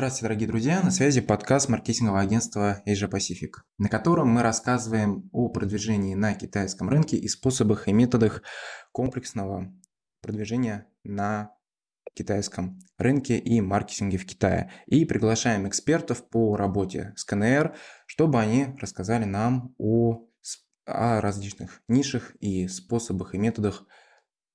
Здравствуйте, дорогие друзья! На связи подкаст маркетингового агентства Asia Pacific, на котором мы рассказываем о продвижении на китайском рынке и способах и методах комплексного продвижения на китайском рынке и маркетинге в Китае. И приглашаем экспертов по работе с КНР, чтобы они рассказали нам о, о различных нишах и способах и методах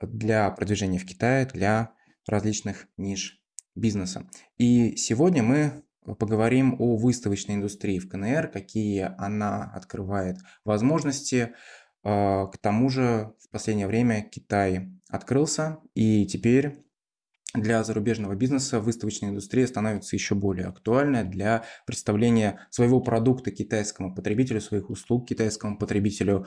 для продвижения в Китае для различных ниш бизнеса. И сегодня мы поговорим о выставочной индустрии в КНР, какие она открывает возможности. А, к тому же в последнее время Китай открылся, и теперь для зарубежного бизнеса выставочная индустрия становится еще более актуальной для представления своего продукта китайскому потребителю, своих услуг китайскому потребителю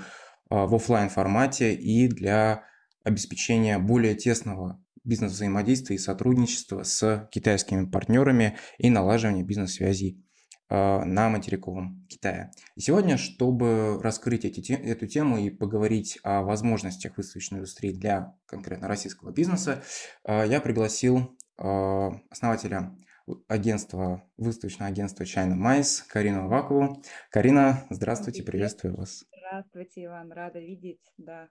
а, в офлайн формате и для обеспечения более тесного бизнес-взаимодействия и сотрудничества с китайскими партнерами и налаживания бизнес-связей а, на материковом Китае. И сегодня, чтобы раскрыть эти, эту тему и поговорить о возможностях выставочной индустрии для конкретно российского бизнеса, а, я пригласил а, основателя агентства, выставочного агентства China Mais Карину Авакову. Карина, здравствуйте, приветствую вас. Здравствуйте, Иван, рада видеть, да.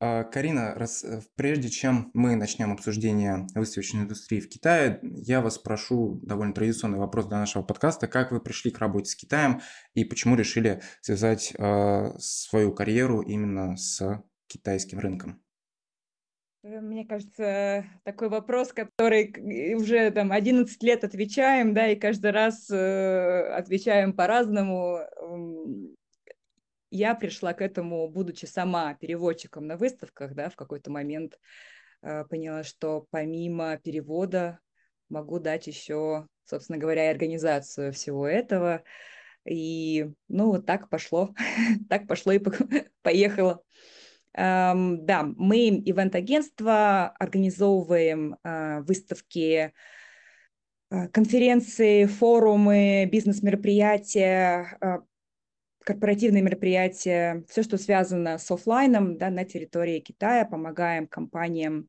А, Карина, раз, э, прежде чем мы начнем обсуждение выставочной индустрии в Китае, я вас прошу довольно традиционный вопрос для нашего подкаста. Как вы пришли к работе с Китаем и почему решили связать э, свою карьеру именно с китайским рынком? Э, мне кажется, такой вопрос, который уже там 11 лет отвечаем, да, и каждый раз э, отвечаем по-разному я пришла к этому, будучи сама переводчиком на выставках, да, в какой-то момент э, поняла, что помимо перевода могу дать еще, собственно говоря, и организацию всего этого. И, ну, вот так пошло, так пошло и поехало. Um, да, мы, ивент-агентство, организовываем uh, выставки, uh, конференции, форумы, бизнес-мероприятия, uh, корпоративные мероприятия, все, что связано с офлайном да, на территории Китая, помогаем компаниям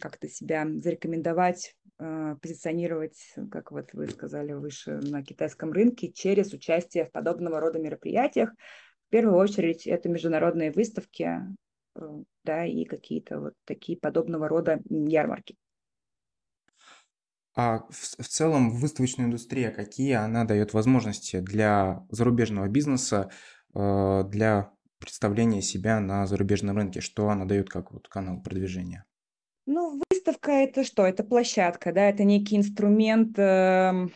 как-то себя зарекомендовать, э, позиционировать, как вот вы сказали выше, на китайском рынке через участие в подобного рода мероприятиях. В первую очередь это международные выставки, э, да, и какие-то вот такие подобного рода ярмарки. А в, в целом выставочная индустрия, какие она дает возможности для зарубежного бизнеса, э, для представления себя на зарубежном рынке? Что она дает как вот канал продвижения? Ну, выставка это что? Это площадка, да, это некий инструмент э,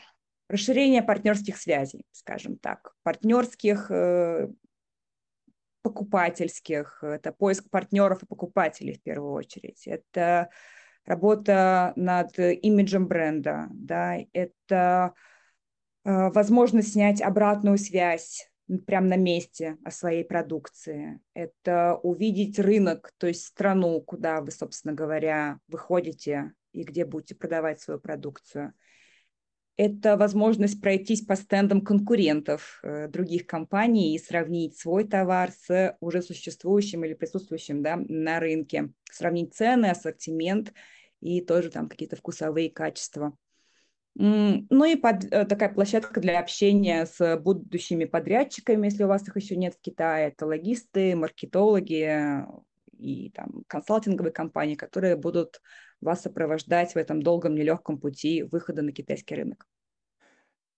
расширения партнерских связей, скажем так, партнерских, э, покупательских, это поиск партнеров и покупателей в первую очередь. Это работа над имиджем бренда, да, это э, возможность снять обратную связь прямо на месте о своей продукции. Это увидеть рынок, то есть страну, куда вы, собственно говоря, выходите и где будете продавать свою продукцию. Это возможность пройтись по стендам конкурентов э, других компаний и сравнить свой товар с уже существующим или присутствующим да, на рынке, сравнить цены, ассортимент – и тоже там какие-то вкусовые качества. Ну и под, э, такая площадка для общения с будущими подрядчиками, если у вас их еще нет в Китае. Это логисты, маркетологи и там консалтинговые компании, которые будут вас сопровождать в этом долгом, нелегком пути выхода на китайский рынок.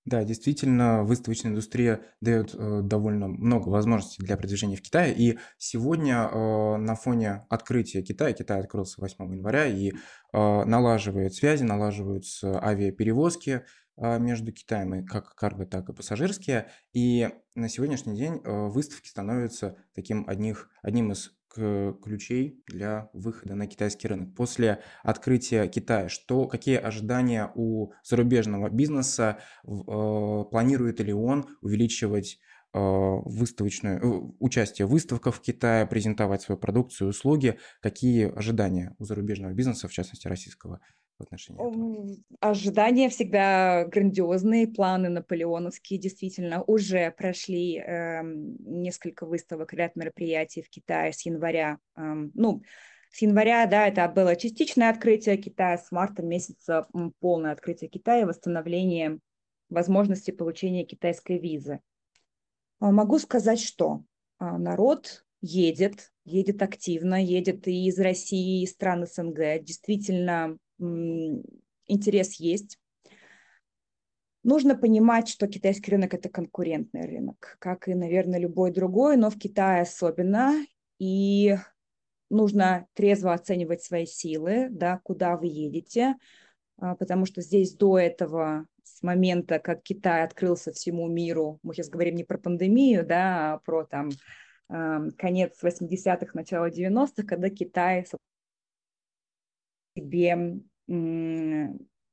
Да, действительно, выставочная индустрия дает э, довольно много возможностей для продвижения в Китае. И сегодня э, на фоне открытия Китая, Китай открылся 8 января и э, налаживает связи, налаживаются авиаперевозки э, между Китаем и как карго, так и пассажирские. И на сегодняшний день э, выставки становятся таким одних, одним из ключей для выхода на китайский рынок. После открытия Китая, что, какие ожидания у зарубежного бизнеса, э, планирует ли он увеличивать э, выставочную, э, участие в выставках в Китае, презентовать свою продукцию, услуги, какие ожидания у зарубежного бизнеса, в частности российского, в отношении этого? Ожидания всегда грандиозные, планы наполеоновские действительно уже прошли э, несколько выставок, ряд мероприятий в Китае с января. Э, ну, С января, да, это было частичное открытие Китая, с марта месяца полное открытие Китая, восстановление возможности получения китайской визы. А, могу сказать, что а, народ едет, едет активно, едет и из России, и из стран СНГ. Действительно, интерес есть. Нужно понимать, что китайский рынок – это конкурентный рынок, как и, наверное, любой другой, но в Китае особенно. И нужно трезво оценивать свои силы, да, куда вы едете, а, потому что здесь до этого, с момента, как Китай открылся всему миру, мы сейчас говорим не про пандемию, да, а про там конец 80-х, начало 90-х, когда Китай себе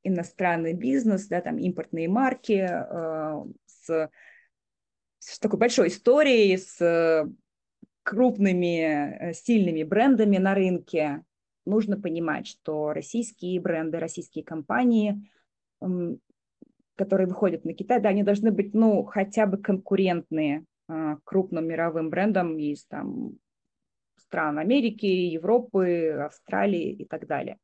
иностранный бизнес, да, там импортные марки э, с, с такой большой историей, с крупными, э, сильными брендами на рынке. Нужно понимать, что российские бренды, российские компании, э, которые выходят на Китай, да, они должны быть, ну, хотя бы конкурентные э, крупным мировым брендам из там стран Америки, Европы, Австралии и так далее.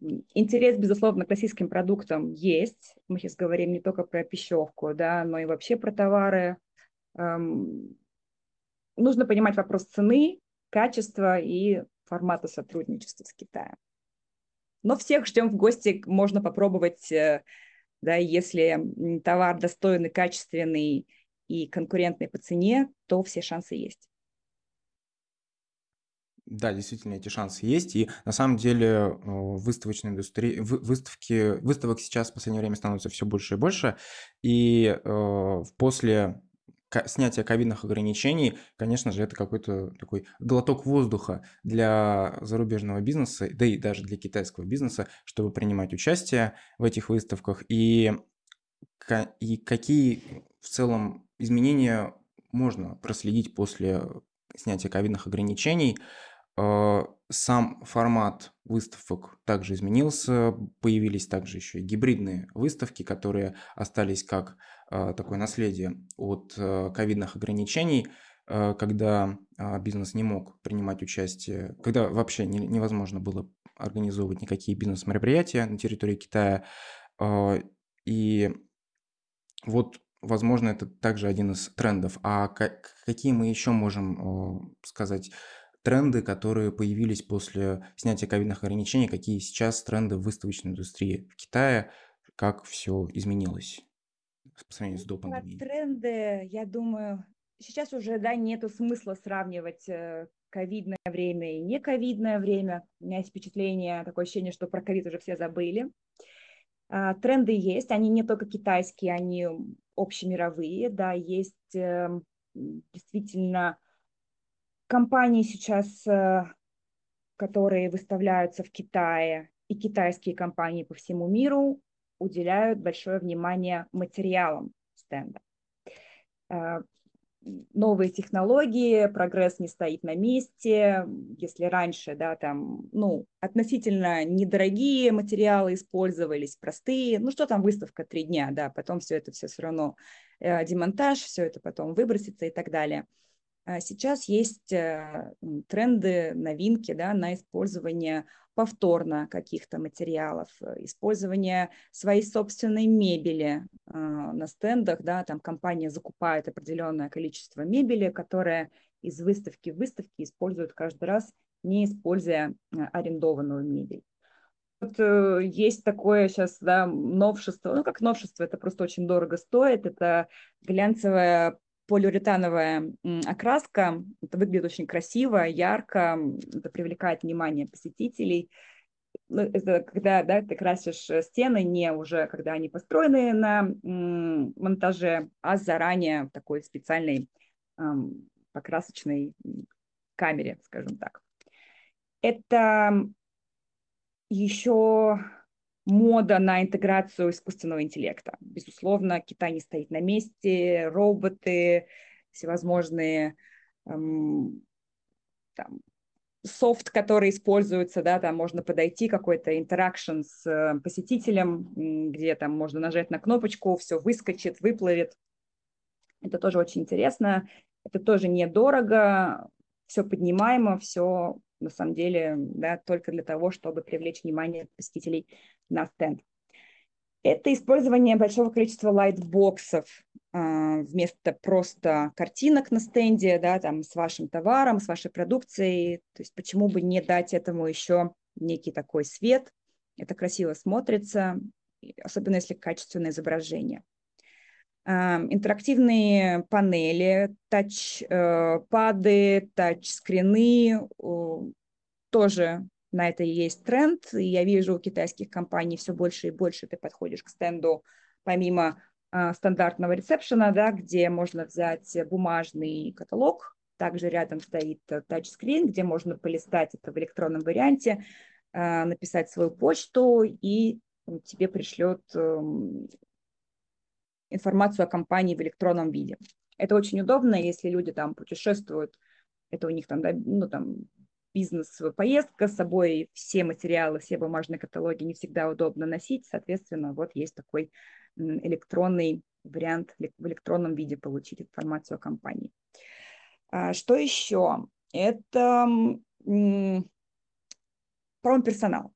Интерес, безусловно, к российским продуктам есть. Мы сейчас говорим не только про пищевку, да, но и вообще про товары. Эм, нужно понимать вопрос цены, качества и формата сотрудничества с Китаем. Но всех ждем в гости, можно попробовать, э, да, если товар достойный, качественный и конкурентный по цене, то все шансы есть. Да, действительно, эти шансы есть. И на самом деле э, выставочной индустрии, выставки, выставок сейчас в последнее время становится все больше и больше. И э, после снятия ковидных ограничений, конечно же, это какой-то такой глоток воздуха для зарубежного бизнеса, да и даже для китайского бизнеса, чтобы принимать участие в этих выставках. И, и какие в целом изменения можно проследить после снятия ковидных ограничений – сам формат выставок также изменился, появились также еще и гибридные выставки, которые остались как э, такое наследие от э, ковидных ограничений, когда бизнес не мог принимать участие, когда вообще невозможно было организовывать никакие бизнес-мероприятия на территории Китая. И вот, возможно, это также один из трендов. А какие мы еще можем сказать тренды, которые появились после снятия ковидных ограничений, какие сейчас тренды в выставочной индустрии в Китае, как все изменилось по сравнению с до? Тренды, я думаю, сейчас уже да, нету смысла сравнивать э, ковидное время и не ковидное время. У меня есть впечатление, такое ощущение, что про ковид уже все забыли. А, тренды есть, они не только китайские, они общемировые, да, есть эм, действительно компании сейчас, э, которые выставляются в Китае, и китайские компании по всему миру уделяют большое внимание материалам стенда. Э, новые технологии, прогресс не стоит на месте. Если раньше, да, там, ну, относительно недорогие материалы использовались, простые, ну, что там выставка три дня, да, потом все это все все равно э, демонтаж, все это потом выбросится и так далее – сейчас есть э, тренды, новинки да, на использование повторно каких-то материалов, э, использование своей собственной мебели а, на стендах, да, там компания закупает определенное количество мебели, которая из выставки в выставке используют каждый раз, не используя э, арендованную мебель. Вот есть такое сейчас да, новшество, ну как новшество, это просто очень дорого стоит, это глянцевая полиуретановая окраска. Это выглядит очень красиво, ярко, это привлекает внимание посетителей. Ну, это когда да, ты красишь э, стены не уже, когда они построены на монтаже, а заранее в такой специальной эм, покрасочной камере, скажем так. Это еще мода на интеграцию искусственного интеллекта. Безусловно, Китай не стоит на месте, роботы, всевозможные эм, там, софт, который используется, да, там можно подойти, какой-то интеракшн с э, посетителем, где там можно нажать на кнопочку, все выскочит, выплывет. Это тоже очень интересно, это тоже недорого, все поднимаемо, все на самом деле да, только для того, чтобы привлечь внимание посетителей на стенд. Это использование большого количества лайтбоксов э, вместо просто картинок на стенде, да, там с вашим товаром, с вашей продукцией. То есть почему бы не дать этому еще некий такой свет? Это красиво смотрится, особенно если качественное изображение. Э, интерактивные панели, тач-пады, тач-скрины тоже на это есть тренд. И я вижу у китайских компаний все больше и больше ты подходишь к стенду помимо э, стандартного ресепшена, да, где можно взять бумажный каталог, также рядом стоит тачскрин, где можно полистать это в электронном варианте, э, написать свою почту, и тебе пришлет э, информацию о компании в электронном виде. Это очень удобно, если люди там путешествуют, это у них там, да, ну, там бизнес-поездка с собой, все материалы, все бумажные каталоги не всегда удобно носить, соответственно, вот есть такой электронный вариант в электронном виде получить информацию о компании. А, что еще? Это промперсонал.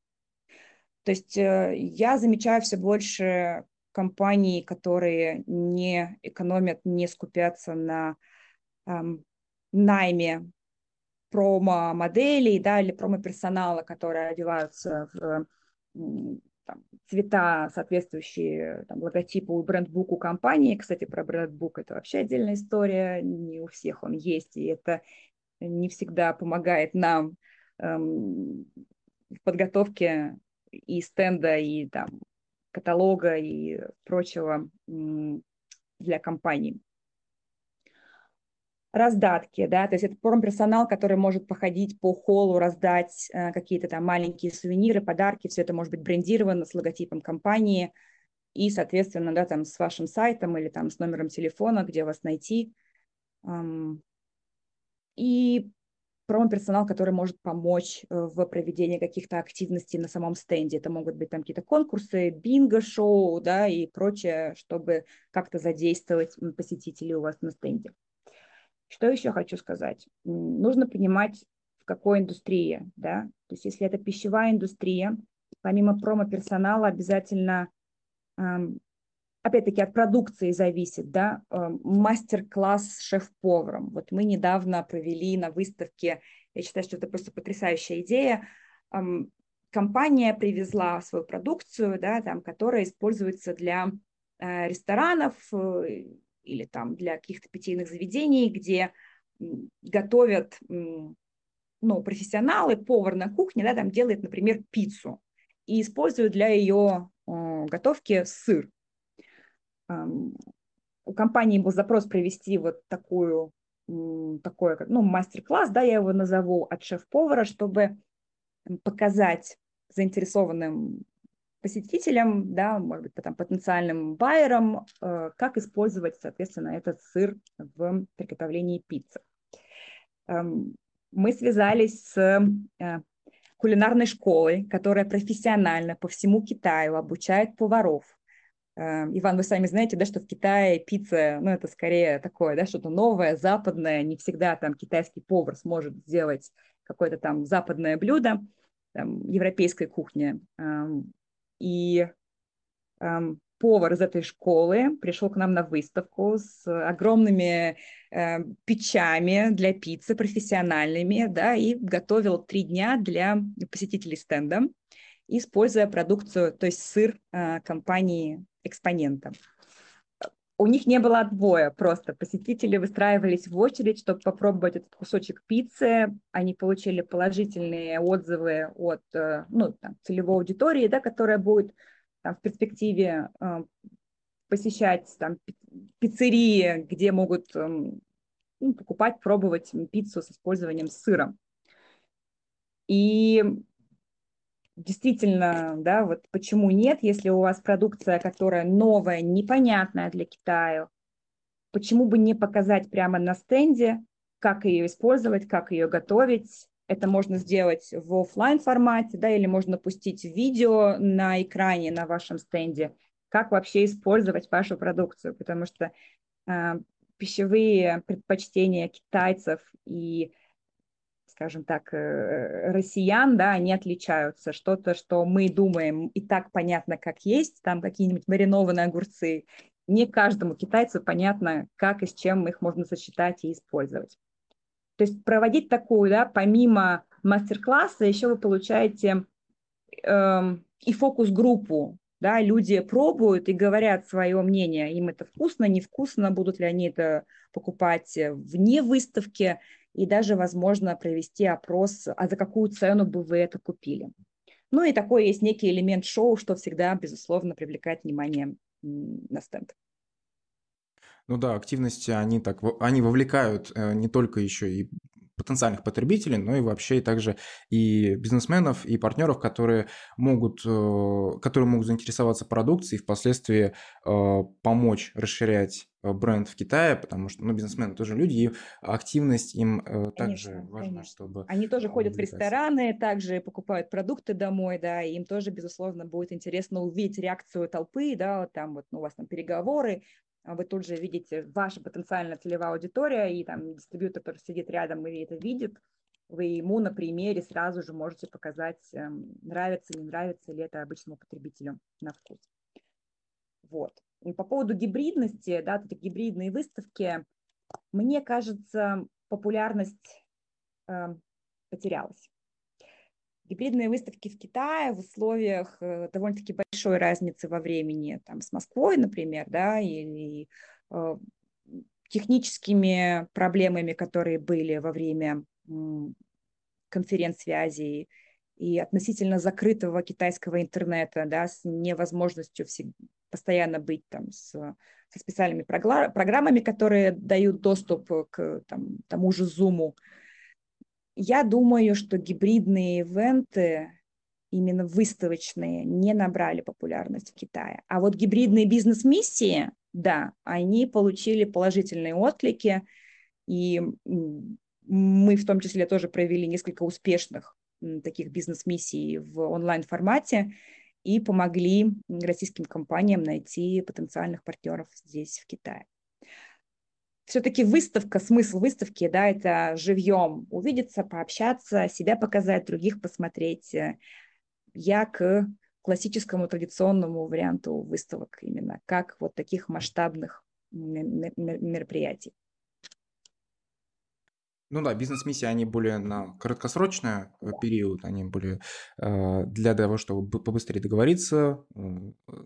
То есть э, я замечаю все больше компаний, которые не экономят, не скупятся на эм, найме промо-моделей, да, или промо-персонала, которые одеваются в там, цвета, соответствующие там, логотипу и брендбуку компании. Кстати, про брендбук это вообще отдельная история, не у всех он есть, и это не всегда помогает нам эм, в подготовке и стенда, и там, каталога и прочего для компаний раздатки, да, то есть это промперсонал, который может походить по холлу, раздать э, какие-то там маленькие сувениры, подарки, все это может быть брендировано с логотипом компании и, соответственно, да, там с вашим сайтом или там с номером телефона, где вас найти. Эм, и промо-персонал, который может помочь э, в проведении каких-то активностей на самом стенде. Это могут быть там какие-то конкурсы, бинго-шоу, да, и прочее, чтобы как-то задействовать посетителей у вас на стенде. Что еще хочу сказать? Нужно понимать, в какой индустрии, да, то есть если это пищевая индустрия, помимо промо-персонала обязательно, опять-таки от продукции зависит, да, мастер-класс с шеф-поваром. Вот мы недавно провели на выставке, я считаю, что это просто потрясающая идея, компания привезла свою продукцию, да, там, которая используется для э, ресторанов, э, или там для каких-то питейных заведений, где готовят ну, профессионалы, повар на кухне, да, там делает, например, пиццу и используют для ее э, готовки сыр. У компании был запрос провести вот такую, такой, ну, мастер-класс, да, я его назову, от шеф-повара, чтобы показать заинтересованным посетителям, да, может быть, там, потенциальным байерам, э, как использовать, соответственно, этот сыр в приготовлении пиццы. Эм, мы связались с э, кулинарной школой, которая профессионально по всему Китаю обучает поваров. Эм, Иван, вы сами знаете, да, что в Китае пицца, ну, это скорее такое, да, что-то новое, западное, не всегда там китайский повар сможет сделать какое-то там западное блюдо, там, европейской кухни. И эм, повар из этой школы пришел к нам на выставку с огромными э, печами для пиццы профессиональными, да, и готовил три дня для посетителей стенда, используя продукцию, то есть сыр э, компании экспонента. У них не было отбоя, просто посетители выстраивались в очередь, чтобы попробовать этот кусочек пиццы. Они получили положительные отзывы от э, ну, там, целевой аудитории, да, которая будет там, в перспективе э, посещать там, пиццерии, где могут э, ну, покупать, пробовать пиццу с использованием сыра. И действительно, да, вот почему нет, если у вас продукция, которая новая, непонятная для Китая, почему бы не показать прямо на стенде, как ее использовать, как ее готовить. Это можно сделать в офлайн формате, да, или можно пустить видео на экране на вашем стенде, как вообще использовать вашу продукцию, потому что э, пищевые предпочтения китайцев и скажем так, э, россиян, да, они отличаются. Что-то, что мы думаем и так понятно, как есть, там какие-нибудь маринованные огурцы, не каждому китайцу понятно, как и с чем их можно сочетать и использовать. То есть проводить такую, да, помимо мастер-класса, еще вы получаете э, и фокус-группу, да, люди пробуют и говорят свое мнение, им это вкусно, невкусно, будут ли они это покупать вне выставки, и даже, возможно, провести опрос, а за какую цену бы вы это купили. Ну и такой есть некий элемент шоу, что всегда, безусловно, привлекает внимание на стенд. Ну да, активности, они так, они вовлекают э, не только еще и потенциальных потребителей, но и вообще и также и бизнесменов, и партнеров, которые могут, э, которые могут заинтересоваться продукцией и впоследствии э, помочь расширять э, бренд в Китае, потому что ну, бизнесмены тоже люди, и активность им конечно, также важна, конечно. чтобы... Они тоже ходят в рестораны, также покупают продукты домой, да, и им тоже, безусловно, будет интересно увидеть реакцию толпы, да, вот там вот ну, у вас там переговоры, вы тут же видите ваша потенциальная целевая аудитория, и там дистрибьютор, который сидит рядом и это видит, вы ему на примере сразу же можете показать, эм, нравится, не нравится ли это обычному потребителю на вкус. Вот. И по поводу гибридности, да, эти гибридные выставки, мне кажется, популярность э, потерялась гибридные выставки в Китае в условиях э, довольно-таки большой разницы во времени, там, с Москвой, например, да, или э, техническими проблемами, которые были во время конференц-связи и относительно закрытого китайского интернета, да, с невозможностью всегда, постоянно быть там с, со специальными программами, которые дают доступ к там, тому же Zoom, я думаю, что гибридные ивенты, именно выставочные, не набрали популярность в Китае. А вот гибридные бизнес-миссии, да, они получили положительные отклики, и мы в том числе тоже провели несколько успешных таких бизнес-миссий в онлайн-формате и помогли российским компаниям найти потенциальных партнеров здесь, в Китае все-таки выставка, смысл выставки, да, это живьем увидеться, пообщаться, себя показать, других посмотреть. Я к классическому традиционному варианту выставок именно, как вот таких масштабных мероприятий. Ну да, бизнес-миссии, они более на краткосрочный э, период, они более э, для того, чтобы побыстрее договориться, э,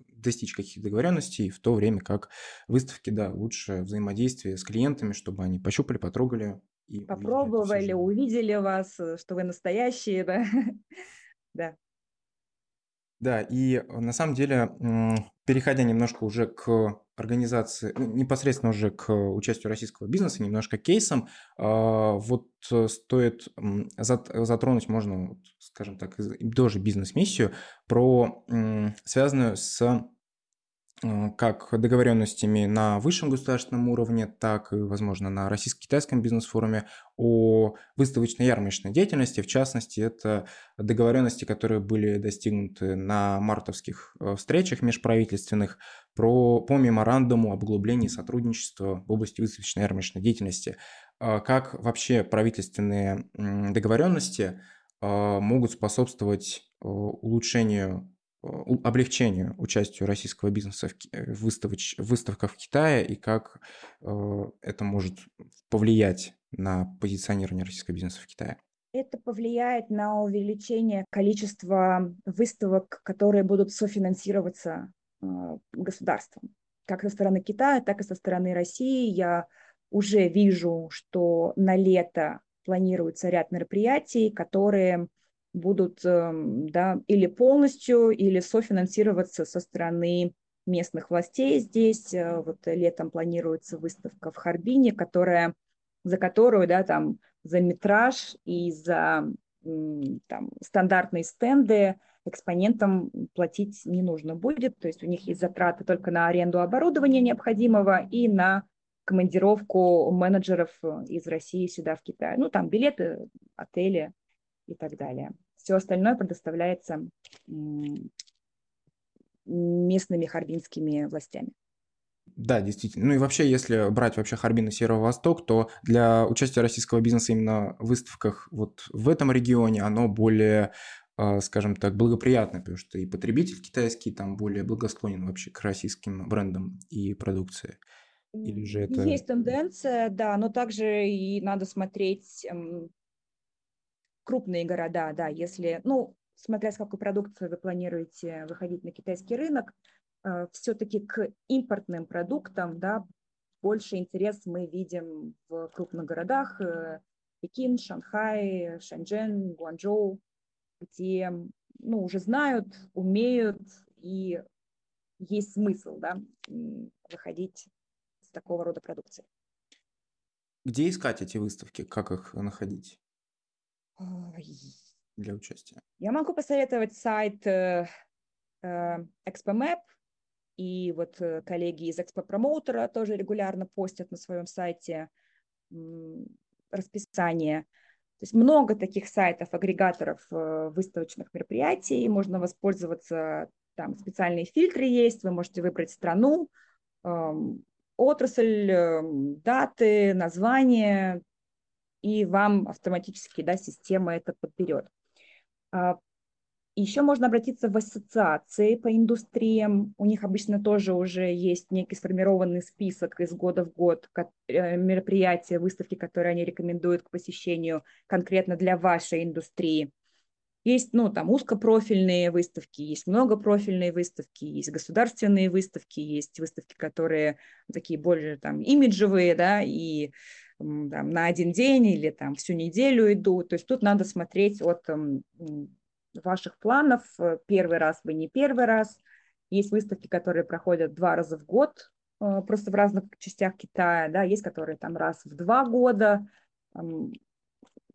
достичь каких-то договоренностей, в то время как выставки, да, лучше взаимодействие с клиентами, чтобы они пощупали, потрогали. И Попробовали, увидели вас, что вы настоящие, да. да. Да, и на самом деле, переходя немножко уже к организации, ну, непосредственно уже к участию российского бизнеса, немножко кейсом, а, вот э, стоит затронуть, можно, скажем так, тоже бизнес-миссию, про связанную с Э, как договоренностями на высшем государственном уровне, так и, возможно, на российско-китайском бизнес-форуме о выставочной ярмарочной деятельности. В частности, это договоренности, которые были достигнуты на мартовских э, встречах межправительственных про, по меморандуму об углублении сотрудничества в области выставочной ярмарочной деятельности. Э, как вообще правительственные договоренности могут способствовать улучшению облегчению участию российского бизнеса в э, выставоч, выставках в Китае и как э, это может повлиять на позиционирование российского бизнеса в Китае? Это повлияет на увеличение количества выставок, которые будут софинансироваться э, государством. Как со стороны Китая, так и со стороны России. Я уже вижу, что на лето планируется ряд мероприятий, которые будут эм, да, или полностью, или софинансироваться со стороны местных властей здесь. Э, вот летом планируется выставка в Харбине, которая, за которую да, там, за метраж и за там, стандартные стенды экспонентам платить не нужно будет. То есть у них есть затраты только на аренду оборудования необходимого и на командировку менеджеров из России сюда в Китай. Ну, там билеты, отели и так далее. Все остальное предоставляется местными харбинскими властями. Да, действительно. Ну и вообще, если брать вообще Харбин и Северо-Восток, то для участия российского бизнеса именно в выставках вот в этом регионе оно более а, скажем так, благоприятно, потому что и потребитель китайский там более благосклонен вообще к российским брендам и продукции. Или же это... Есть тенденция, да, но также и надо смотреть крупные города, да, если, ну, смотря с какой продукцией вы планируете выходить на китайский рынок, э, все-таки к импортным продуктам, да, больше интерес мы видим в крупных городах, э, Пекин, Шанхай, Шэньчжэнь, Гуанчжоу, где ну, уже знают, умеют и есть смысл да, выходить с такого рода продукции. Где искать эти выставки? Как их находить для участия? Я могу посоветовать сайт э, э, ExpoMap, и вот э, коллеги из Promoter тоже регулярно постят на своем сайте расписание то есть много таких сайтов, агрегаторов э, выставочных мероприятий, можно воспользоваться, там специальные фильтры есть, вы можете выбрать страну, эм, отрасль, эм, даты, название, и вам автоматически да, система это подберет. А, еще можно обратиться в ассоциации по индустриям. У них обычно тоже уже есть некий сформированный список из года в год э, мероприятия, выставки, которые они рекомендуют к посещению конкретно для вашей индустрии. Есть, ну, там узкопрофильные выставки, есть многопрофильные выставки, есть государственные выставки, есть выставки, которые такие более там имиджевые, да, и там, на один день или там всю неделю идут. То есть тут надо смотреть от ваших планов. Э, первый раз вы не первый раз. Есть выставки, которые проходят два раза в год, э, просто в разных частях Китая, да, есть которые там раз в два года,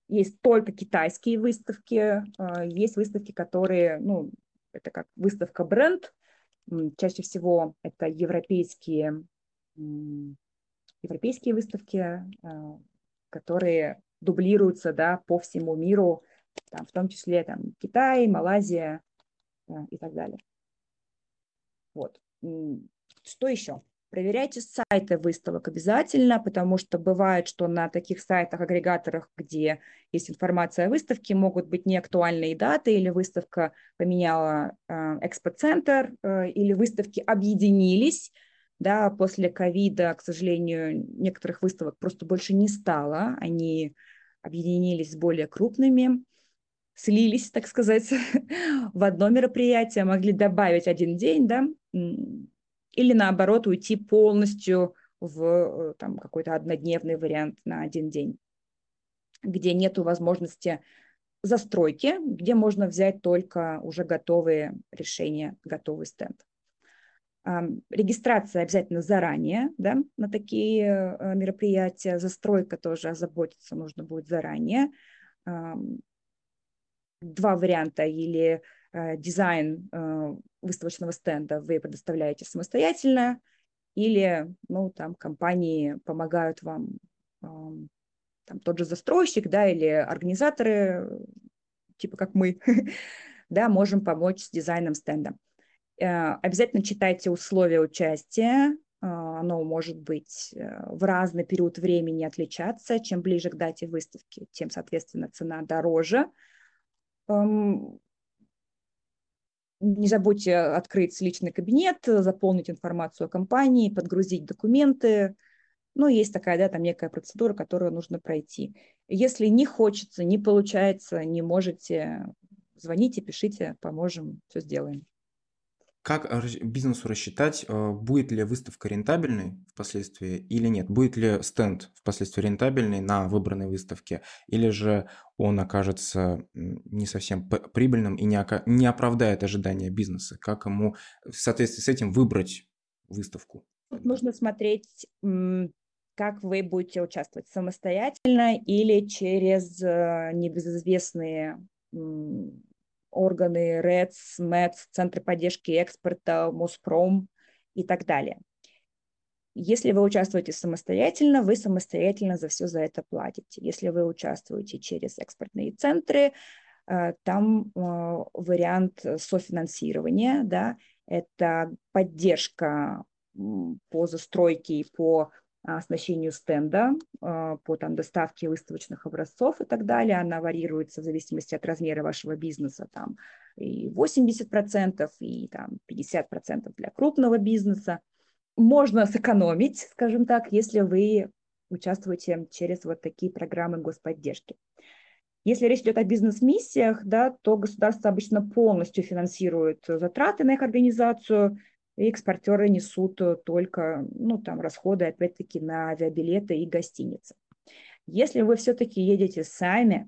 есть только китайские выставки, э, есть выставки, которые, ну, это как выставка бренд, чаще всего это европейские, европейские выставки, которые дублируются, да, по всему миру, там, в том числе там, Китай, Малайзия да, и так далее. Вот. Что еще? Проверяйте сайты выставок обязательно, потому что бывает, что на таких сайтах, агрегаторах, где есть информация о выставке, могут быть неактуальные даты, или выставка поменяла э, экспоцентр, э, или выставки объединились. Да, после ковида, к сожалению, некоторых выставок просто больше не стало, они объединились с более крупными слились, так сказать, в одно мероприятие, могли добавить один день, да, или наоборот уйти полностью в э, там, какой-то однодневный вариант на один день, где нет возможности застройки, где можно взять только уже готовые решения, готовый стенд. Регистрация обязательно заранее да, на такие э, мероприятия, застройка тоже озаботиться нужно будет заранее два варианта или дизайн э, выставочного стенда вы предоставляете самостоятельно, или ну, там, компании помогают вам, э, там, тот же застройщик да, или организаторы, типа как мы, да, можем помочь с дизайном стенда. Э, обязательно читайте условия участия, э, оно может быть э, в разный период времени отличаться. Чем ближе к дате выставки, тем, соответственно, цена дороже. Не забудьте открыть личный кабинет, заполнить информацию о компании, подгрузить документы. Ну, есть такая, да, там некая процедура, которую нужно пройти. Если не хочется, не получается, не можете, звоните, пишите, поможем, все сделаем. Как бизнесу рассчитать, э, будет ли выставка рентабельной впоследствии или нет? Будет ли стенд впоследствии рентабельный на выбранной выставке? Или же он окажется не совсем прибыльным и не, оправдает ожидания бизнеса? Как ему в соответствии с этим выбрать выставку? Тут нужно смотреть, как вы будете участвовать самостоятельно или через э, небезызвестные органы РЭЦ, МЭЦ, Центры поддержки экспорта, Моспром и так далее. Если вы участвуете самостоятельно, вы самостоятельно за все за это платите. Если вы участвуете через экспортные центры, э, там э, вариант софинансирования, да, это поддержка по застройке и по оснащению стенда, по там, доставке выставочных образцов и так далее. Она варьируется в зависимости от размера вашего бизнеса. Там и 80%, и там 50% для крупного бизнеса. Можно сэкономить, скажем так, если вы участвуете через вот такие программы господдержки. Если речь идет о бизнес-миссиях, да, то государство обычно полностью финансирует затраты на их организацию, и экспортеры несут только ну, там, расходы, опять-таки, на авиабилеты и гостиницы. Если вы все-таки едете сами,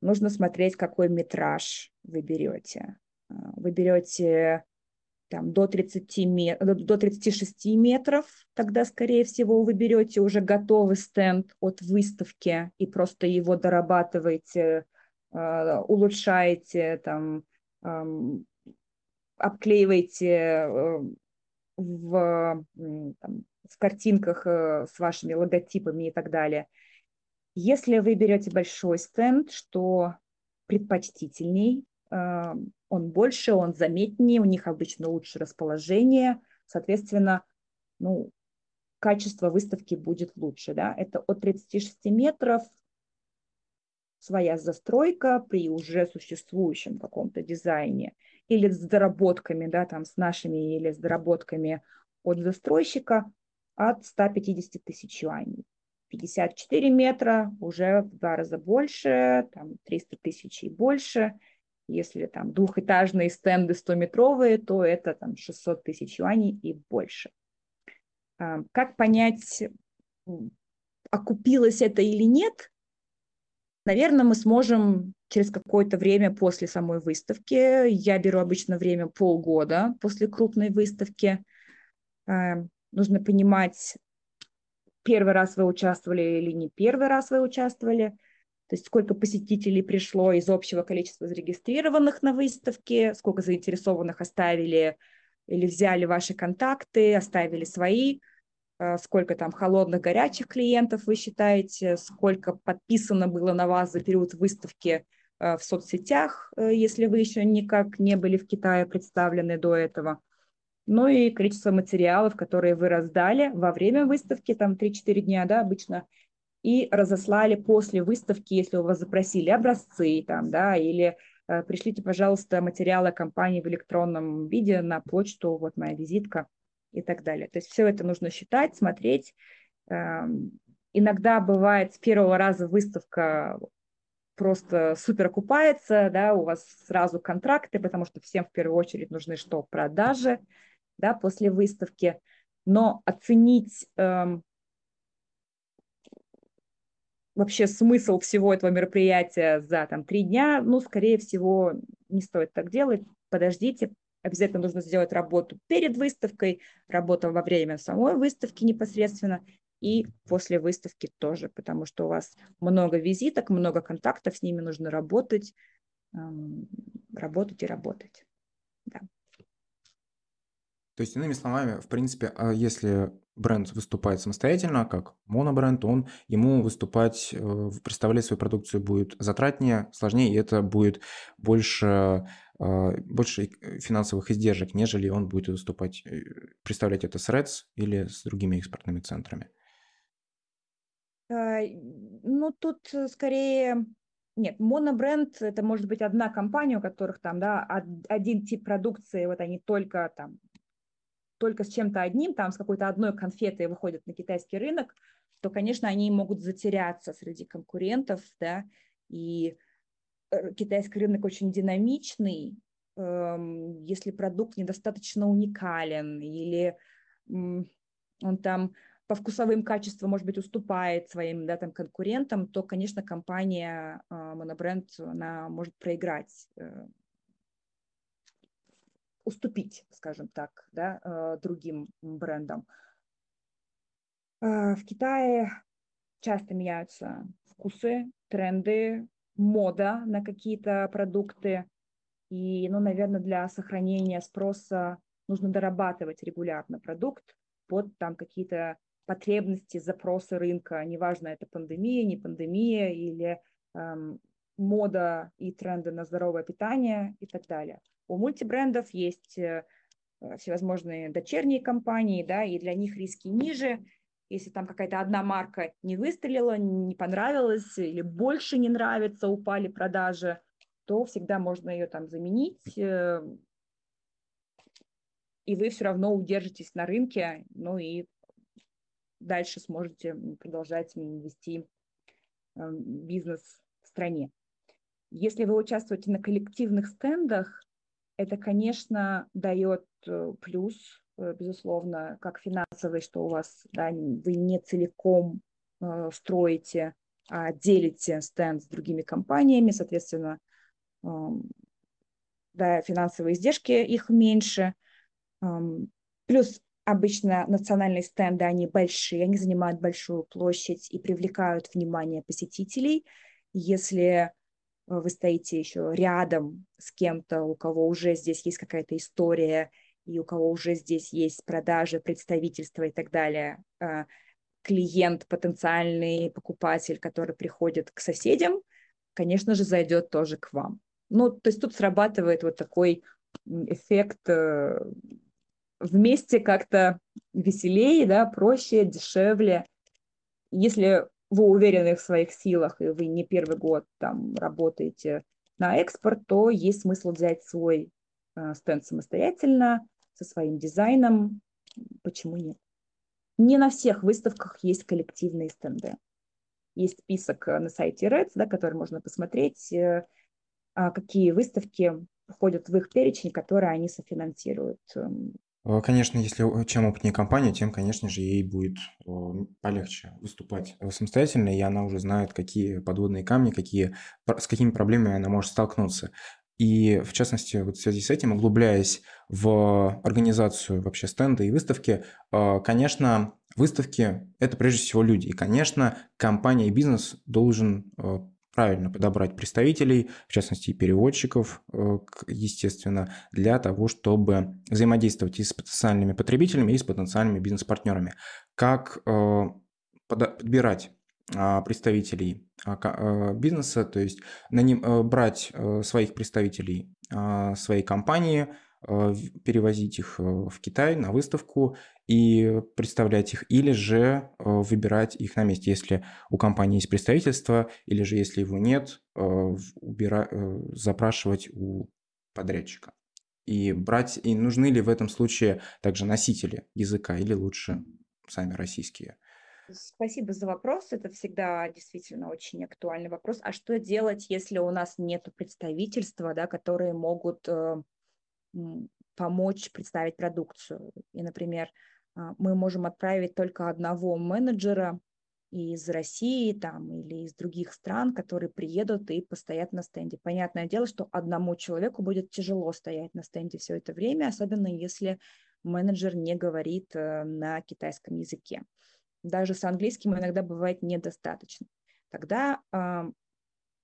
нужно смотреть, какой метраж вы берете. Вы берете там, до, 30 мет... до 36 метров, тогда, скорее всего, вы берете уже готовый стенд от выставки и просто его дорабатываете, э, улучшаете, там, обклеиваете э, в, там, в картинках э, с вашими логотипами и так далее. Если вы берете большой стенд, что предпочтительней, он больше, он заметнее, у них обычно лучше расположение, соответственно, ну, качество выставки будет лучше, да, это от 36 метров, своя застройка при уже существующем каком-то дизайне или с доработками, да, там с нашими или с доработками от застройщика от 150 тысяч юаней. 54 метра уже в два раза больше, там 300 тысяч и больше – если там двухэтажные стенды 100-метровые, то это там 600 тысяч юаней и больше. А, как понять, окупилось это или нет? Наверное, мы сможем через какое-то время после самой выставки. Я беру обычно время полгода после крупной выставки. А, нужно понимать, первый раз вы участвовали или не первый раз вы участвовали – то есть сколько посетителей пришло из общего количества зарегистрированных на выставке, сколько заинтересованных оставили или взяли ваши контакты, оставили свои, э, сколько там холодных, горячих клиентов вы считаете, сколько подписано было на вас за период выставки э, в соцсетях, э, если вы еще никак не были в Китае представлены до этого. Ну и количество материалов, которые вы раздали во время выставки, там 3-4 дня, да, обычно и разослали после выставки, если у вас запросили образцы там, да, или э, пришлите, пожалуйста, материалы компании в электронном виде на почту, вот моя визитка и так далее. То есть все это нужно считать, смотреть. Э, иногда бывает с первого раза выставка просто супер окупается, да, у вас сразу контракты, потому что всем в первую очередь нужны что? Продажи, да, после выставки. Но оценить эм, вообще смысл всего этого мероприятия за там три дня, ну, скорее всего, не стоит так делать. Подождите, обязательно нужно сделать работу перед выставкой, работа во время самой выставки непосредственно и после выставки тоже, потому что у вас много визиток, много контактов, с ними нужно работать, работать и работать. Да. То есть, иными словами, в принципе, а если бренд выступает самостоятельно, как монобренд, он, ему выступать, э, представлять свою продукцию будет затратнее, сложнее, и это будет больше, а, больше финансовых издержек, нежели он будет выступать, э, представлять это с Reds или с другими экспортными центрами. А, ну, тут скорее нет, монобренд – это может быть одна компания, у которых там, да, один тип продукции, вот они только там только с чем-то одним, там с какой-то одной конфетой выходят на китайский рынок, то, конечно, они могут затеряться среди конкурентов, да, и э, китайский рынок очень динамичный, эм, если продукт недостаточно уникален или он там по вкусовым качествам, может быть, уступает своим да, там, конкурентам, то, конечно, компания э, монобренд, она может проиграть э, уступить, скажем так, да, э, другим брендам. Э, в Китае часто меняются вкусы, тренды, мода на какие-то продукты. И, ну, наверное, для сохранения спроса нужно дорабатывать регулярно продукт под там какие-то потребности, запросы рынка. Неважно, это пандемия, не пандемия или эм, мода и тренды на здоровое питание и так далее. У мультибрендов есть э, всевозможные дочерние компании, да, и для них риски ниже. Если там какая-то одна марка не выстрелила, не понравилась или больше не нравится, упали продажи, то всегда можно ее там заменить, э, и вы все равно удержитесь на рынке, ну и дальше сможете продолжать вести э, бизнес в стране. Если вы участвуете на коллективных стендах, это, конечно, дает э, плюс, безусловно, как финансовый, что у вас да, вы не целиком строите, а делите стенд с другими компаниями, соответственно, да, финансовые издержки их меньше. Плюс обычно национальные стенды, они большие, они занимают большую площадь и привлекают внимание посетителей. Если вы стоите еще рядом с кем-то, у кого уже здесь есть какая-то история, и у кого уже здесь есть продажи, представительства и так далее, а, клиент, потенциальный покупатель, который приходит к соседям, конечно же, зайдет тоже к вам. Ну, то есть тут срабатывает вот такой эффект э, вместе как-то веселее, да, проще, дешевле. Если вы уверены в своих силах, и вы не первый год там работаете на экспорт, то есть смысл взять свой э, стенд самостоятельно, со своим дизайном. Почему нет? Не на всех выставках есть коллективные стенды. Есть список на сайте Reds, да, который можно посмотреть. Э, а какие выставки входят в их перечень, которые они софинансируют. Э, конечно, если чем опытнее компания, тем, конечно же, ей будет полегче выступать самостоятельно, и она уже знает, какие подводные камни, какие, с какими проблемами она может столкнуться. И, в частности, вот в связи с этим, углубляясь в организацию вообще стенда и выставки, э, конечно, выставки – это прежде всего люди. И, конечно, компания и бизнес должен э, правильно подобрать представителей, в частности переводчиков, э, естественно, для того, чтобы взаимодействовать и с потенциальными потребителями, и с потенциальными бизнес-партнерами. Как э, подбирать а, представителей а, э, бизнеса, то есть брать своих представителей а, своей компании – перевозить их э, в Китай на выставку и представлять их, или же э, выбирать их на месте, если у компании есть представительство, или же если его нет, убира... запрашивать у подрядчика. И брать, и нужны ли в этом случае также носители языка, или лучше сами российские? Спасибо за вопрос. Это всегда действительно очень актуальный вопрос. А что делать, если у нас нет представительства, да, которые могут помочь представить продукцию. И, например, а, мы можем отправить только одного менеджера из России там, или из других стран, которые приедут и постоят на стенде. Понятное дело, что одному человеку будет тяжело стоять на стенде все это время, особенно если менеджер не говорит э, на китайском языке. Даже с английским иногда бывает недостаточно. Тогда э,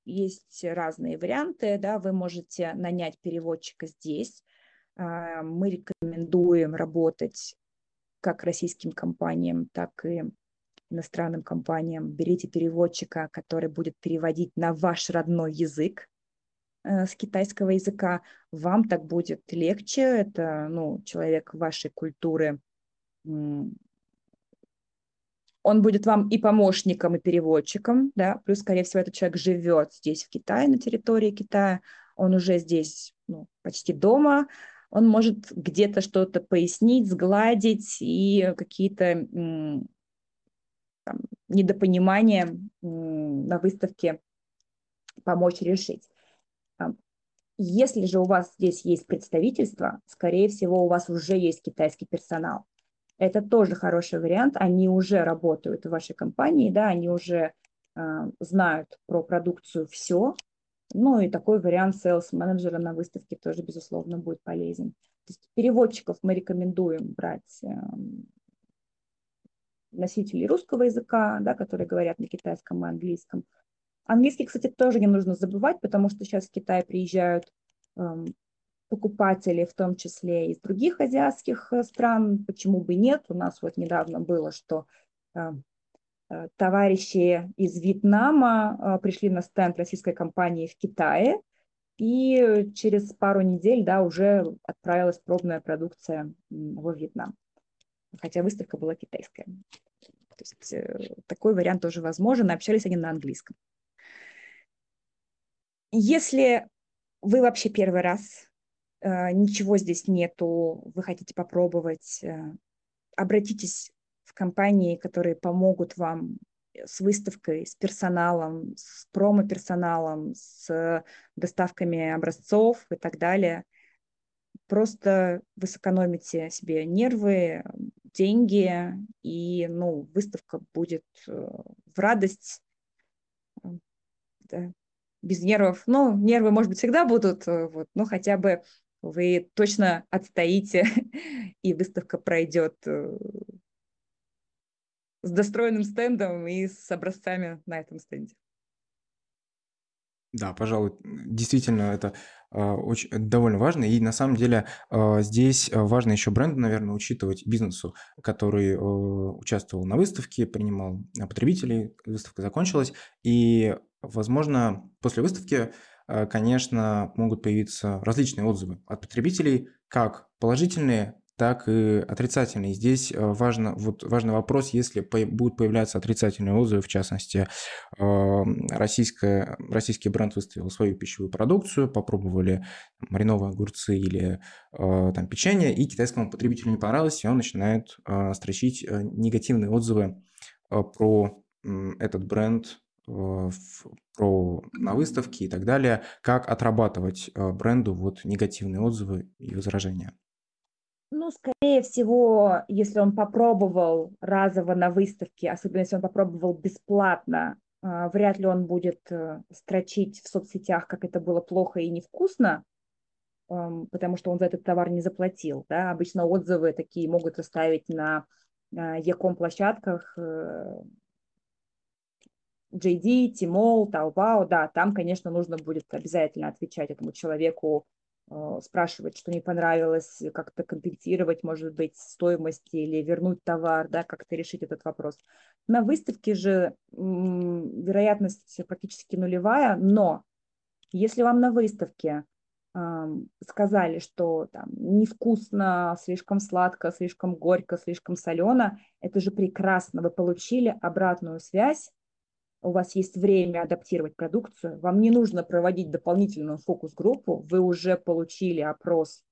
есть разные варианты. Да, вы можете нанять переводчика здесь, мы рекомендуем работать как российским компаниям, так и иностранным компаниям. Берите переводчика, который будет переводить на ваш родной язык э, с китайского языка. Вам так будет легче. Это ну, человек вашей культуры. Он будет вам и помощником, и переводчиком. Да? Плюс, скорее всего, этот человек живет здесь, в Китае, на территории Китая. Он уже здесь ну, почти дома он может где-то что-то пояснить, сгладить и какие-то там, недопонимания на выставке помочь решить. Если же у вас здесь есть представительство, скорее всего, у вас уже есть китайский персонал. Это тоже хороший вариант. Они уже работают в вашей компании, да, они уже э, знают про продукцию все, ну и такой вариант sales менеджера на выставке тоже, безусловно, будет полезен. То есть переводчиков мы рекомендуем брать эм, носителей русского языка, да, которые говорят на китайском и английском. Английский, кстати, тоже не нужно забывать, потому что сейчас в Китай приезжают эм, покупатели, в том числе из других азиатских э, стран. Почему бы нет? У нас вот недавно было, что эм, товарищи из Вьетнама э, пришли на стенд российской компании в Китае, И через пару недель, да, уже отправилась пробная продукция во Вьетнам. Хотя выставка была китайская. То есть э, такой вариант тоже возможен. Общались они на английском. Если вы вообще первый раз, э, ничего здесь нету, вы хотите попробовать, э, обратитесь компании, которые помогут вам с выставкой, с персоналом, с промо-персоналом, с доставками образцов и так далее. Просто вы сэкономите себе нервы, деньги, и ну, выставка будет э, в радость, да, без нервов. Ну, нервы, может быть, всегда будут, э, вот, но хотя бы вы точно отстоите, и выставка пройдет э, с достроенным стендом и с образцами на этом стенде. Да, пожалуй, действительно, это э, очень довольно важно. И на самом деле э, здесь важно еще бренд, наверное, учитывать бизнесу, который участвовал на выставке, принимал потребителей, выставка закончилась. И, возможно, после выставки, конечно, могут появиться различные отзывы от потребителей, как положительные, так и отрицательные. Здесь э, важно, вот важный вопрос, если по, будут появляться отрицательные отзывы, в частности, э, российская, российский бренд выставил свою пищевую продукцию, попробовали мариновые огурцы или э, там, печенье, и китайскому потребителю не понравилось, и он начинает строчить негативные отзывы про этот бренд про на выставке и так далее, как отрабатывать бренду вот негативные отзывы и возражения. Ну, скорее всего, если он попробовал разово на выставке, особенно если он попробовал бесплатно, а, вряд ли он будет э, строчить в соцсетях, как это было плохо и невкусно, потому что он за этот товар не заплатил. Да? Обычно отзывы такие могут оставить на Яком площадках JD, Tmall, Taobao, да, там, конечно, нужно будет обязательно отвечать этому человеку Э, спрашивать, что не понравилось, как-то компенсировать, может быть, стоимость или вернуть товар, да, как-то решить этот вопрос. На выставке же вероятность практически нулевая, но если вам на выставке сказали, что там невкусно, слишком сладко, слишком горько, слишком солено, это же прекрасно. Вы получили обратную связь, у вас есть время адаптировать продукцию, вам не нужно проводить дополнительную фокус-группу, вы уже получили опрос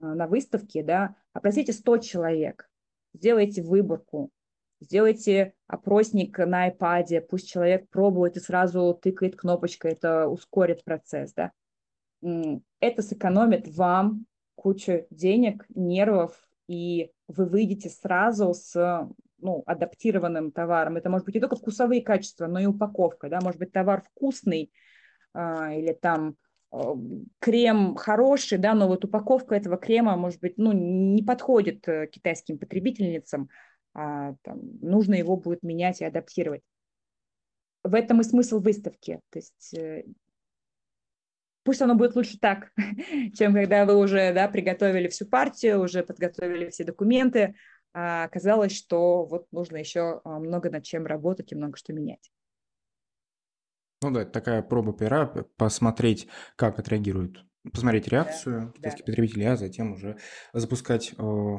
э, на выставке, да, опросите 100 человек, сделайте выборку, сделайте опросник на iPad, пусть человек пробует и сразу тыкает кнопочкой, это ускорит процесс, да. Это сэкономит вам кучу денег, нервов, и вы выйдете сразу с ну, адаптированным товаром. Это может быть не только вкусовые качества, но и упаковка. Да? Может быть, товар вкусный а, или там а, крем хороший, да, но вот упаковка этого крема, может быть, ну, не подходит э, китайским потребительницам, а, там, нужно его будет менять и адаптировать. В этом и смысл выставки. То есть э, пусть оно будет лучше так, чем когда вы уже да, приготовили всю партию, уже подготовили все документы, оказалось, что вот нужно еще а, много над чем работать и много что менять. Ну да, это такая проба пера, посмотреть, как отреагируют, посмотреть реакцию да, китайских да. потребителей, а затем уже запускать э,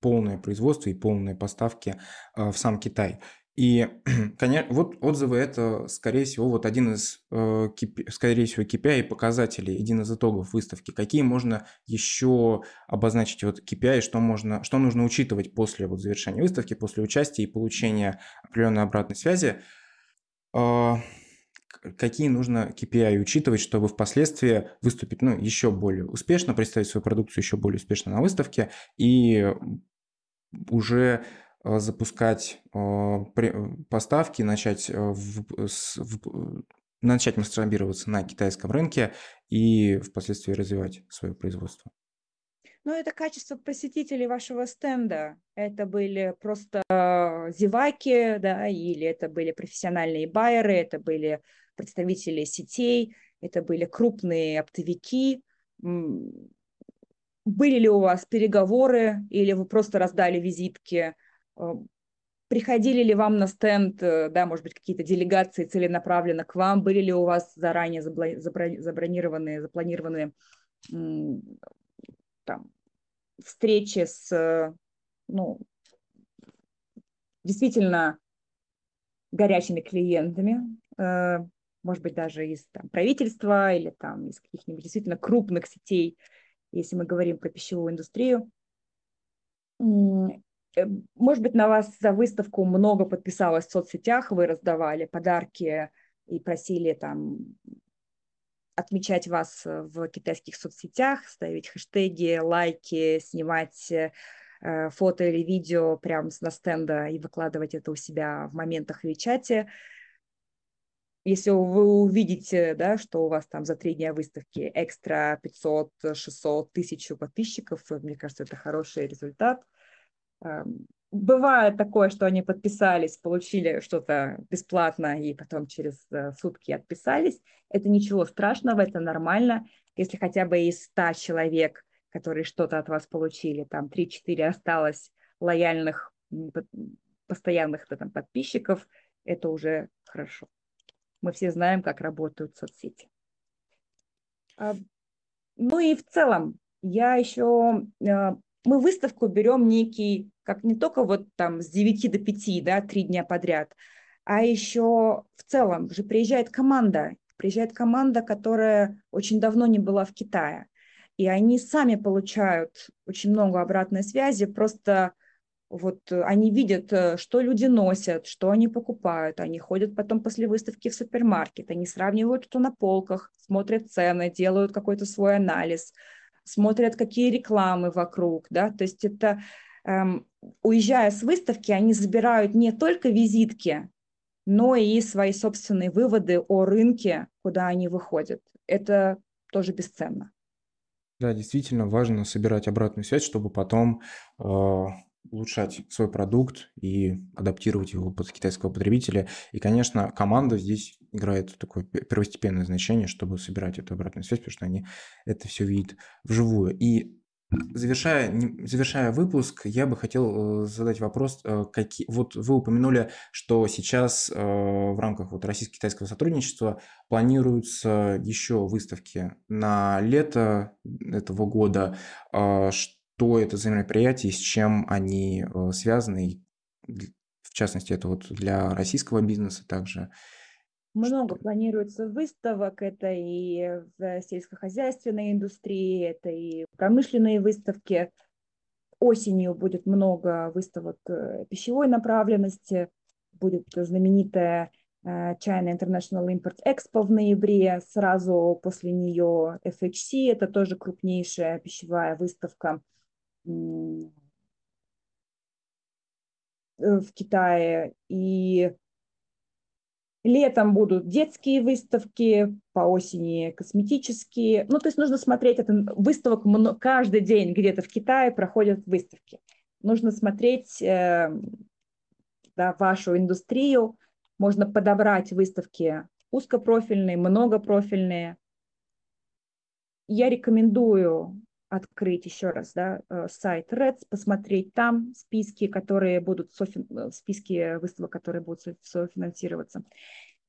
полное производство и полные поставки в сам Китай. И, конечно, вот отзывы это, скорее всего, вот один из, э, скорее всего, KPI показателей, один из итогов выставки. Какие можно еще обозначить вот KPI, что, можно, что нужно учитывать после вот завершения выставки, после участия и получения определенной обратной связи. А, какие нужно KPI учитывать, чтобы впоследствии выступить ну, еще более успешно, представить свою продукцию еще более успешно на выставке и уже запускать э, поставки, начать, э, в, в, начать масштабироваться на китайском рынке и впоследствии развивать свое производство. Ну, это качество посетителей вашего стенда. Это были просто зеваки, да, или это были профессиональные байеры, это были представители сетей, это были крупные оптовики. Были ли у вас переговоры, или вы просто раздали визитки? Э, приходили ли вам на стенд, э, да, может быть, какие-то делегации целенаправленно к вам, были ли у вас заранее забронированные, запланированные там, встречи с, ну, действительно горячими клиентами, э, может быть, даже из там, правительства или там, из каких-нибудь действительно крупных сетей, если мы говорим про пищевую индустрию. Э, может быть, на вас за выставку много подписалось в соцсетях, вы раздавали подарки и просили там отмечать вас в китайских соцсетях, ставить хэштеги, лайки, снимать э, фото или видео прямо с на стенда и выкладывать это у себя в моментах или чате. Если вы увидите, да, что у вас там за три дня выставки экстра 500, 600, 1000 подписчиков, мне кажется, это хороший результат – бывает такое, что они подписались, получили что-то бесплатно и потом через э, сутки отписались. Это ничего страшного, это нормально. Если хотя бы из 100 человек, которые что-то от вас получили, там 3-4 осталось лояльных, постоянных там, подписчиков, это уже хорошо. Мы все знаем, как работают соцсети. Ну и в целом, я еще э, мы выставку берем некий, как не только вот там с 9 до 5, да, три дня подряд, а еще в целом же приезжает команда, приезжает команда, которая очень давно не была в Китае. И они сами получают очень много обратной связи, просто вот они видят, э, что люди носят, что они покупают, они ходят потом после выставки в супермаркет, они сравнивают, что на полках, смотрят цены, делают какой-то свой анализ – смотрят, какие рекламы вокруг, да, то есть это, эм, уезжая с выставки, они забирают не только визитки, но и свои собственные выводы о рынке, куда они выходят. Это тоже бесценно. Да, действительно важно собирать обратную связь, чтобы потом э, улучшать свой продукт и адаптировать его под китайского потребителя. И, конечно, команда здесь играет такое первостепенное значение, чтобы собирать эту обратную связь, потому что они это все видят вживую. И Завершая, завершая выпуск, я бы хотел э, задать вопрос. Э, какие, вот вы упомянули, что сейчас э, в рамках вот российско-китайского сотрудничества планируются еще выставки на лето этого года. Что это за мероприятия, с чем они связаны? В частности, это вот для российского бизнеса также. Много планируется выставок, это и в сельскохозяйственной индустрии, это и промышленные выставки. Осенью будет много выставок э, пищевой направленности, будет знаменитая э, China International Import Expo в ноябре, сразу после нее FHC, это тоже крупнейшая пищевая выставка э, в Китае. И Летом будут детские выставки, по осени косметические. Ну, то есть нужно смотреть, это выставок каждый день где-то в Китае проходят выставки. Нужно смотреть э, да, вашу индустрию, можно подобрать выставки узкопрофильные, многопрофильные. Я рекомендую открыть еще раз да, э, сайт Reds, посмотреть там списки, которые будут софин... Э, списки выставок, которые будут софинансироваться.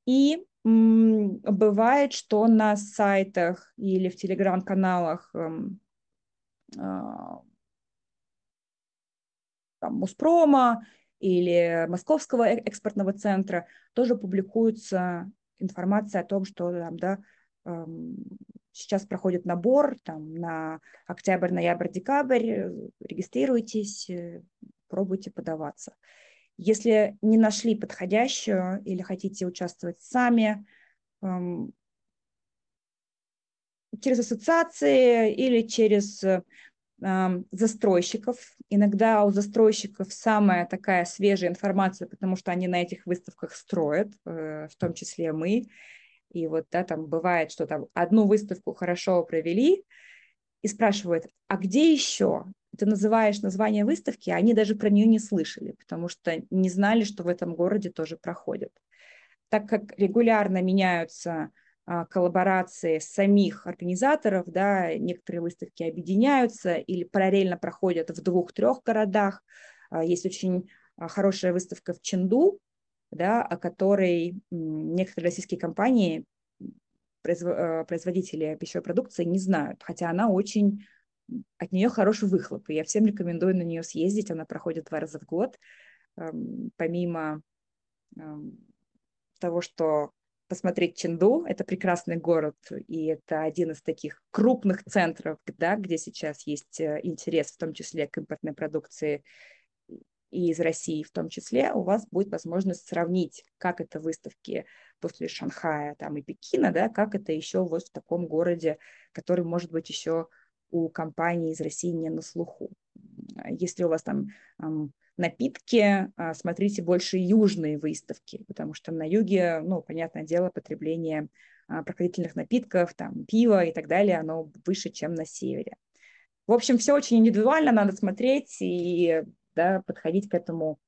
И бывает, что на сайтах или в телеграм-каналах эм, а, там, Муспрома или Московского э, экспортного центра тоже публикуется информация о том, что там, да, эм, Сейчас проходит набор там, на октябрь, ноябрь, декабрь. Регистрируйтесь, э, пробуйте подаваться. Если не нашли подходящую или хотите участвовать сами, эм, через ассоциации или через эм, застройщиков. Иногда у застройщиков самая такая свежая информация, потому что они на этих выставках строят, э, в том числе мы. И вот да, там бывает, что там одну выставку хорошо провели и спрашивают, а где еще? Ты называешь название выставки, а они даже про нее не слышали, потому что не знали, что в этом городе тоже проходят. Так как регулярно меняются а, коллаборации самих организаторов, да, некоторые выставки объединяются или параллельно проходят в двух-трех городах. А, есть очень хорошая выставка в Ченду, да, о которой некоторые российские компании, производители пищевой продукции не знают, хотя она очень от нее хороший выхлоп. И я всем рекомендую на нее съездить. Она проходит два раза в год. Эм, помимо эм, того, что посмотреть Ченду, это прекрасный город, и это один из таких крупных центров, да, где сейчас есть э, интерес, в том числе к импортной продукции и из России в том числе, у вас будет возможность сравнить, как это выставки после Шанхая там, и Пекина, да, как это еще вот в таком городе, который может быть еще у компаний из России не на слуху. Если у вас там напитки, а, смотрите больше южные выставки, потому что на юге, ну, понятное дело, потребление а, прохладительных напитков, там, пива и так далее, оно выше, чем на севере. В общем, все очень индивидуально, надо смотреть и да, подходить к этому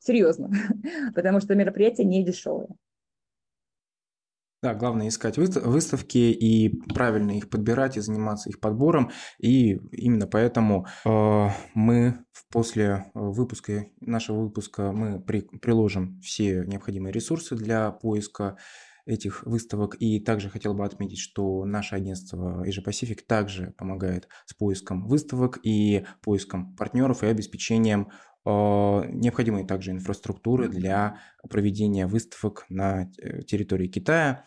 серьезно, потому что мероприятие не дешевое. Да, главное искать выставки и правильно их подбирать и заниматься их подбором. И именно поэтому э, мы после э, выпуска нашего выпуска мы при, приложим все необходимые ресурсы для поиска этих выставок. И также хотел бы отметить, что наше агентство Asia Pacific также помогает с поиском выставок и поиском партнеров и обеспечением э, необходимой также инфраструктуры для проведения выставок на э, территории Китая.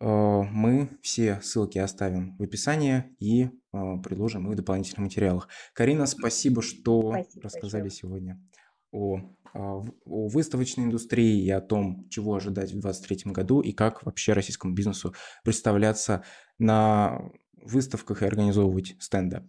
Э, мы все ссылки оставим в описании и предложим их в дополнительных материалах. Карина, спасибо, что спасибо рассказали большое. сегодня о, о выставочной индустрии и о том, чего ожидать в 2023 году и как вообще российскому бизнесу представляться на выставках и организовывать стенды.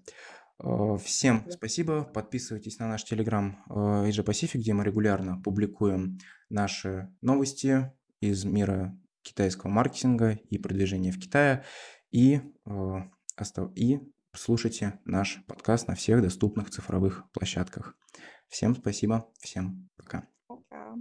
Э, всем спасибо. Подписывайтесь на наш телеграм Asia Pacific, где мы регулярно публикуем наши новости из мира китайского маркетинга и продвижения в Китае. И, э, и слушайте наш подкаст на всех доступных цифровых площадках. Всем спасибо, всем пока. Пока.